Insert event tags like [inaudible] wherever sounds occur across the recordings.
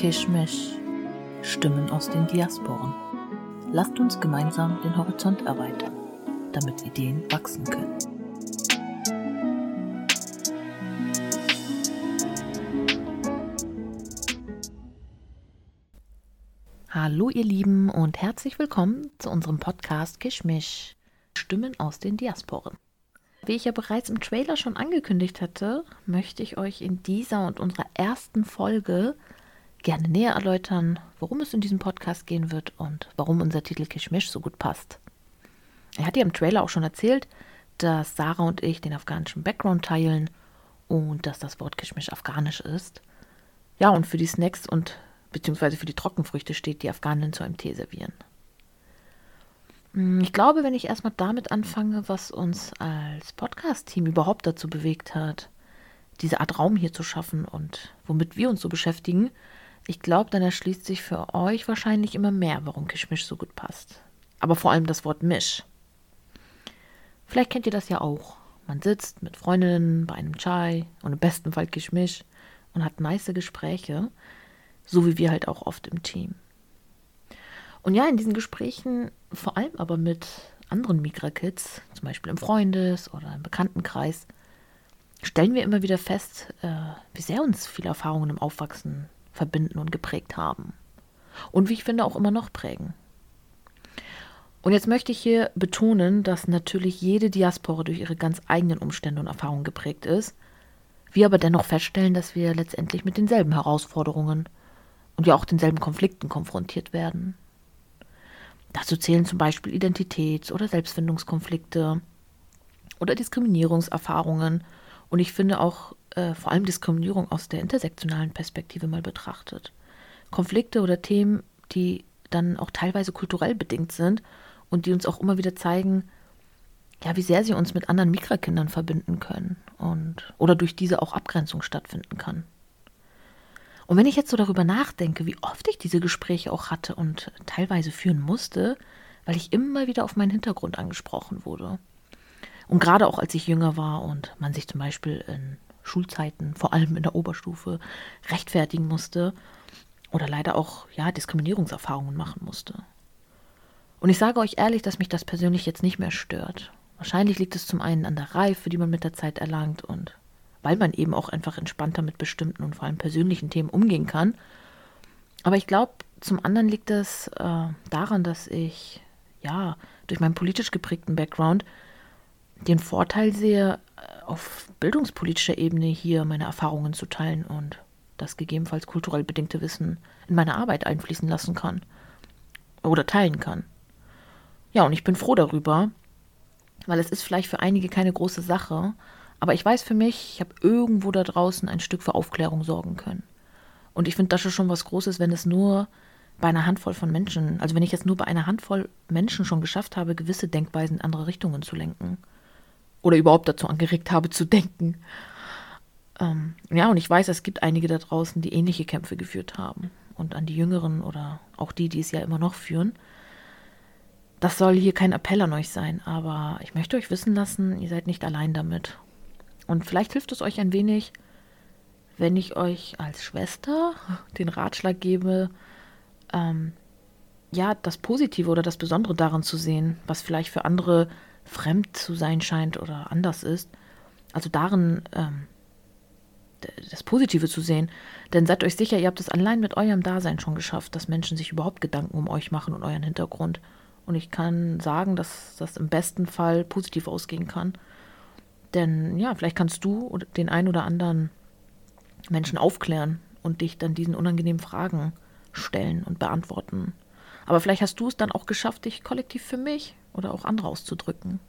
Kishmish. Stimmen aus den Diasporen. Lasst uns gemeinsam den Horizont erweitern, damit Ideen wachsen können. Hallo ihr Lieben und herzlich willkommen zu unserem Podcast Kishmish. Stimmen aus den Diasporen. Wie ich ja bereits im Trailer schon angekündigt hatte, möchte ich euch in dieser und unserer ersten Folge gerne näher erläutern, worum es in diesem Podcast gehen wird und warum unser Titel Kishmish so gut passt. Er hat ja im Trailer auch schon erzählt, dass Sarah und ich den afghanischen Background teilen und dass das Wort Kishmish afghanisch ist. Ja, und für die Snacks und beziehungsweise für die Trockenfrüchte steht, die Afghanen zu einem Tee servieren. Hm, ich glaube, wenn ich erstmal damit anfange, was uns als Podcast-Team überhaupt dazu bewegt hat, diese Art Raum hier zu schaffen und womit wir uns so beschäftigen, ich glaube, dann erschließt sich für euch wahrscheinlich immer mehr, warum Kishmish so gut passt. Aber vor allem das Wort Misch. Vielleicht kennt ihr das ja auch. Man sitzt mit Freundinnen bei einem Chai und im besten Fall Kishmish und hat nice Gespräche, so wie wir halt auch oft im Team. Und ja, in diesen Gesprächen, vor allem aber mit anderen Migra-Kids, zum Beispiel im Freundes- oder im Bekanntenkreis, stellen wir immer wieder fest, äh, wie sehr uns viele Erfahrungen im Aufwachsen verbinden und geprägt haben. Und wie ich finde, auch immer noch prägen. Und jetzt möchte ich hier betonen, dass natürlich jede Diaspora durch ihre ganz eigenen Umstände und Erfahrungen geprägt ist. Wir aber dennoch feststellen, dass wir letztendlich mit denselben Herausforderungen und ja auch denselben Konflikten konfrontiert werden. Dazu zählen zum Beispiel Identitäts- oder Selbstfindungskonflikte oder Diskriminierungserfahrungen und ich finde auch äh, vor allem Diskriminierung aus der intersektionalen Perspektive mal betrachtet. Konflikte oder Themen, die dann auch teilweise kulturell bedingt sind und die uns auch immer wieder zeigen, ja, wie sehr sie uns mit anderen Migrakindern verbinden können und oder durch diese auch Abgrenzung stattfinden kann. Und wenn ich jetzt so darüber nachdenke, wie oft ich diese Gespräche auch hatte und teilweise führen musste, weil ich immer wieder auf meinen Hintergrund angesprochen wurde. Und gerade auch als ich jünger war und man sich zum Beispiel in Schulzeiten, vor allem in der Oberstufe, rechtfertigen musste oder leider auch ja Diskriminierungserfahrungen machen musste. Und ich sage euch ehrlich, dass mich das persönlich jetzt nicht mehr stört. Wahrscheinlich liegt es zum einen an der Reife, die man mit der Zeit erlangt und weil man eben auch einfach entspannter mit bestimmten und vor allem persönlichen Themen umgehen kann. Aber ich glaube, zum anderen liegt es äh, daran, dass ich ja durch meinen politisch geprägten Background den Vorteil sehe, äh, auf bildungspolitischer Ebene hier meine Erfahrungen zu teilen und das gegebenenfalls kulturell bedingte Wissen in meine Arbeit einfließen lassen kann oder teilen kann. Ja, und ich bin froh darüber, weil es ist vielleicht für einige keine große Sache, aber ich weiß für mich, ich habe irgendwo da draußen ein Stück für Aufklärung sorgen können. Und ich finde, das ist schon was Großes, wenn es nur bei einer Handvoll von Menschen, also wenn ich jetzt nur bei einer Handvoll Menschen schon geschafft habe, gewisse Denkweisen in andere Richtungen zu lenken. Oder überhaupt dazu angeregt habe zu denken. Ähm, ja, und ich weiß, es gibt einige da draußen, die ähnliche Kämpfe geführt haben. Und an die Jüngeren oder auch die, die es ja immer noch führen. Das soll hier kein Appell an euch sein, aber ich möchte euch wissen lassen, ihr seid nicht allein damit. Und vielleicht hilft es euch ein wenig, wenn ich euch als Schwester [laughs] den Ratschlag gebe, ähm, ja, das Positive oder das Besondere daran zu sehen, was vielleicht für andere fremd zu sein scheint oder anders ist. Also darin ähm, das Positive zu sehen. Denn seid euch sicher, ihr habt es allein mit eurem Dasein schon geschafft, dass Menschen sich überhaupt Gedanken um euch machen und euren Hintergrund. Und ich kann sagen, dass das im besten Fall positiv ausgehen kann. Denn ja, vielleicht kannst du den einen oder anderen Menschen aufklären und dich dann diesen unangenehmen Fragen stellen und beantworten. Aber vielleicht hast du es dann auch geschafft, dich kollektiv für mich oder auch andere auszudrücken.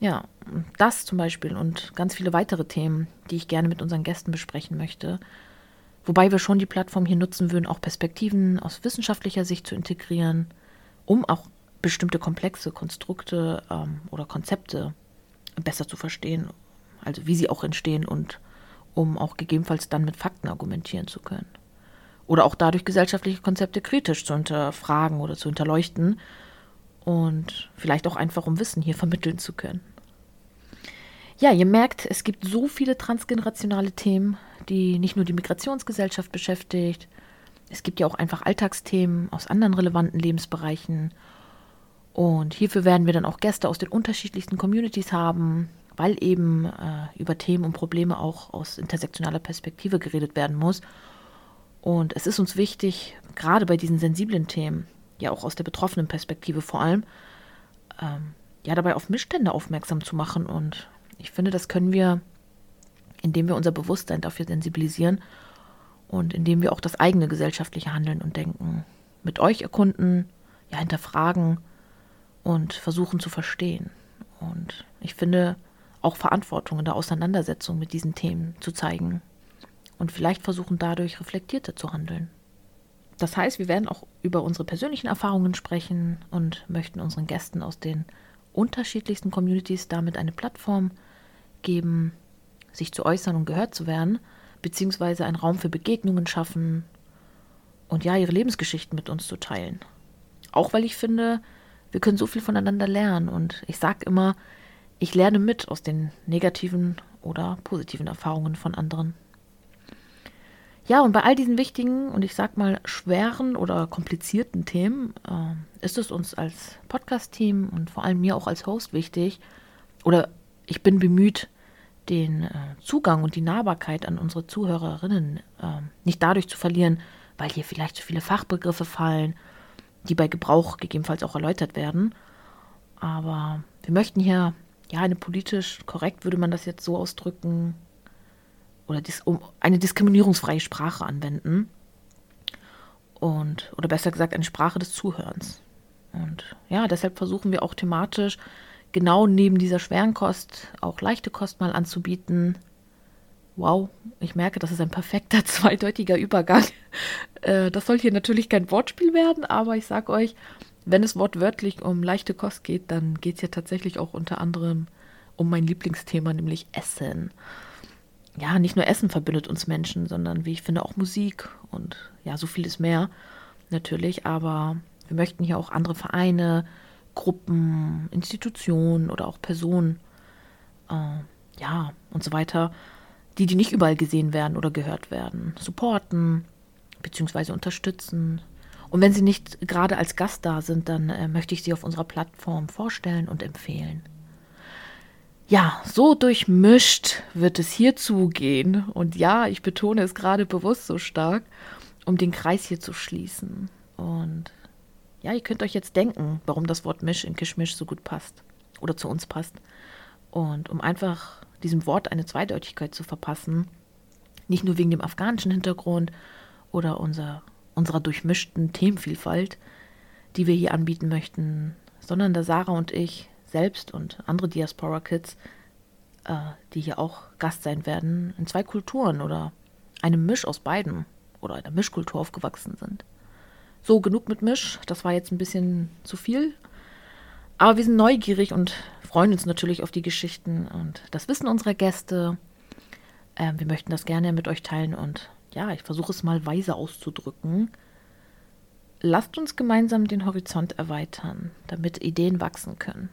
Ja, das zum Beispiel und ganz viele weitere Themen, die ich gerne mit unseren Gästen besprechen möchte. Wobei wir schon die Plattform hier nutzen würden, auch Perspektiven aus wissenschaftlicher Sicht zu integrieren, um auch bestimmte komplexe Konstrukte ähm, oder Konzepte besser zu verstehen, also wie sie auch entstehen und um auch gegebenenfalls dann mit Fakten argumentieren zu können. Oder auch dadurch gesellschaftliche Konzepte kritisch zu hinterfragen oder zu hinterleuchten und vielleicht auch einfach um Wissen hier vermitteln zu können. Ja, ihr merkt, es gibt so viele transgenerationale Themen, die nicht nur die Migrationsgesellschaft beschäftigt. Es gibt ja auch einfach Alltagsthemen aus anderen relevanten Lebensbereichen. Und hierfür werden wir dann auch Gäste aus den unterschiedlichsten Communities haben, weil eben äh, über Themen und Probleme auch aus intersektionaler Perspektive geredet werden muss. Und es ist uns wichtig, gerade bei diesen sensiblen Themen, ja auch aus der betroffenen Perspektive vor allem, ähm, ja dabei auf Missstände aufmerksam zu machen. Und ich finde, das können wir, indem wir unser Bewusstsein dafür sensibilisieren und indem wir auch das eigene gesellschaftliche Handeln und Denken mit euch erkunden, ja hinterfragen und versuchen zu verstehen. Und ich finde, auch Verantwortung in der Auseinandersetzung mit diesen Themen zu zeigen und vielleicht versuchen dadurch reflektierter zu handeln. Das heißt, wir werden auch über unsere persönlichen Erfahrungen sprechen und möchten unseren Gästen aus den unterschiedlichsten Communities damit eine Plattform geben, sich zu äußern und gehört zu werden, beziehungsweise einen Raum für Begegnungen schaffen und ja, ihre Lebensgeschichten mit uns zu teilen. Auch weil ich finde, wir können so viel voneinander lernen und ich sage immer, ich lerne mit aus den negativen oder positiven Erfahrungen von anderen. Ja, und bei all diesen wichtigen und ich sag mal schweren oder komplizierten Themen äh, ist es uns als Podcast-Team und vor allem mir auch als Host wichtig, oder ich bin bemüht, den äh, Zugang und die Nahbarkeit an unsere Zuhörerinnen äh, nicht dadurch zu verlieren, weil hier vielleicht zu viele Fachbegriffe fallen, die bei Gebrauch gegebenenfalls auch erläutert werden. Aber wir möchten hier ja, eine politisch korrekt würde man das jetzt so ausdrücken, oder dis, um eine diskriminierungsfreie Sprache anwenden. Und, oder besser gesagt, eine Sprache des Zuhörens. Und ja, deshalb versuchen wir auch thematisch genau neben dieser schweren Kost auch leichte Kost mal anzubieten. Wow, ich merke, das ist ein perfekter [laughs] zweideutiger Übergang. Äh, das soll hier natürlich kein Wortspiel werden, aber ich sage euch, wenn es wortwörtlich um leichte Kost geht, dann geht es ja tatsächlich auch unter anderem um mein Lieblingsthema, nämlich Essen. Ja, nicht nur Essen verbindet uns Menschen, sondern wie ich finde auch Musik und ja, so vieles mehr natürlich. Aber wir möchten hier auch andere Vereine, Gruppen, Institutionen oder auch Personen, äh, ja, und so weiter, die, die nicht überall gesehen werden oder gehört werden, supporten bzw. unterstützen und wenn Sie nicht gerade als Gast da sind, dann äh, möchte ich Sie auf unserer Plattform vorstellen und empfehlen. Ja, so durchmischt wird es hier zugehen. Und ja, ich betone es gerade bewusst so stark, um den Kreis hier zu schließen. Und ja, ihr könnt euch jetzt denken, warum das Wort Misch in Kischmisch so gut passt oder zu uns passt. Und um einfach diesem Wort eine Zweideutigkeit zu verpassen, nicht nur wegen dem afghanischen Hintergrund oder unser unserer durchmischten Themenvielfalt, die wir hier anbieten möchten, sondern da Sarah und ich selbst und andere Diaspora Kids, äh, die hier auch Gast sein werden, in zwei Kulturen oder einem Misch aus beiden oder einer Mischkultur aufgewachsen sind. So, genug mit Misch, das war jetzt ein bisschen zu viel. Aber wir sind neugierig und freuen uns natürlich auf die Geschichten und das Wissen unserer Gäste. Äh, wir möchten das gerne mit euch teilen und ja, ich versuche es mal weise auszudrücken. Lasst uns gemeinsam den Horizont erweitern, damit Ideen wachsen können.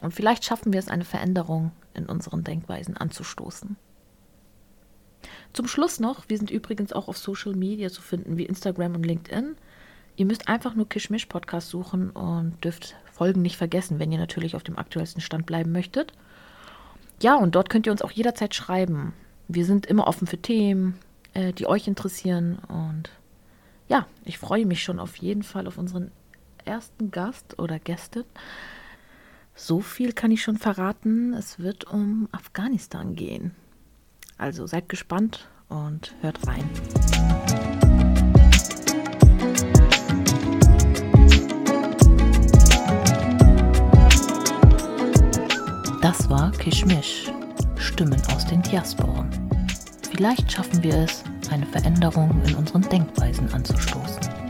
Und vielleicht schaffen wir es, eine Veränderung in unseren Denkweisen anzustoßen. Zum Schluss noch, wir sind übrigens auch auf Social Media zu finden, wie Instagram und LinkedIn. Ihr müsst einfach nur Kishmish Podcast suchen und dürft Folgen nicht vergessen, wenn ihr natürlich auf dem aktuellsten Stand bleiben möchtet. Ja, und dort könnt ihr uns auch jederzeit schreiben. Wir sind immer offen für Themen, äh, die euch interessieren. Und ja, ich freue mich schon auf jeden Fall auf unseren ersten Gast oder Gästin. So viel kann ich schon verraten. Es wird um Afghanistan gehen. Also seid gespannt und hört rein. Das war Kishmish, Stimmen aus den Diasporen. Vielleicht schaffen wir es, eine Veränderung in unseren Denkweisen anzustoßen.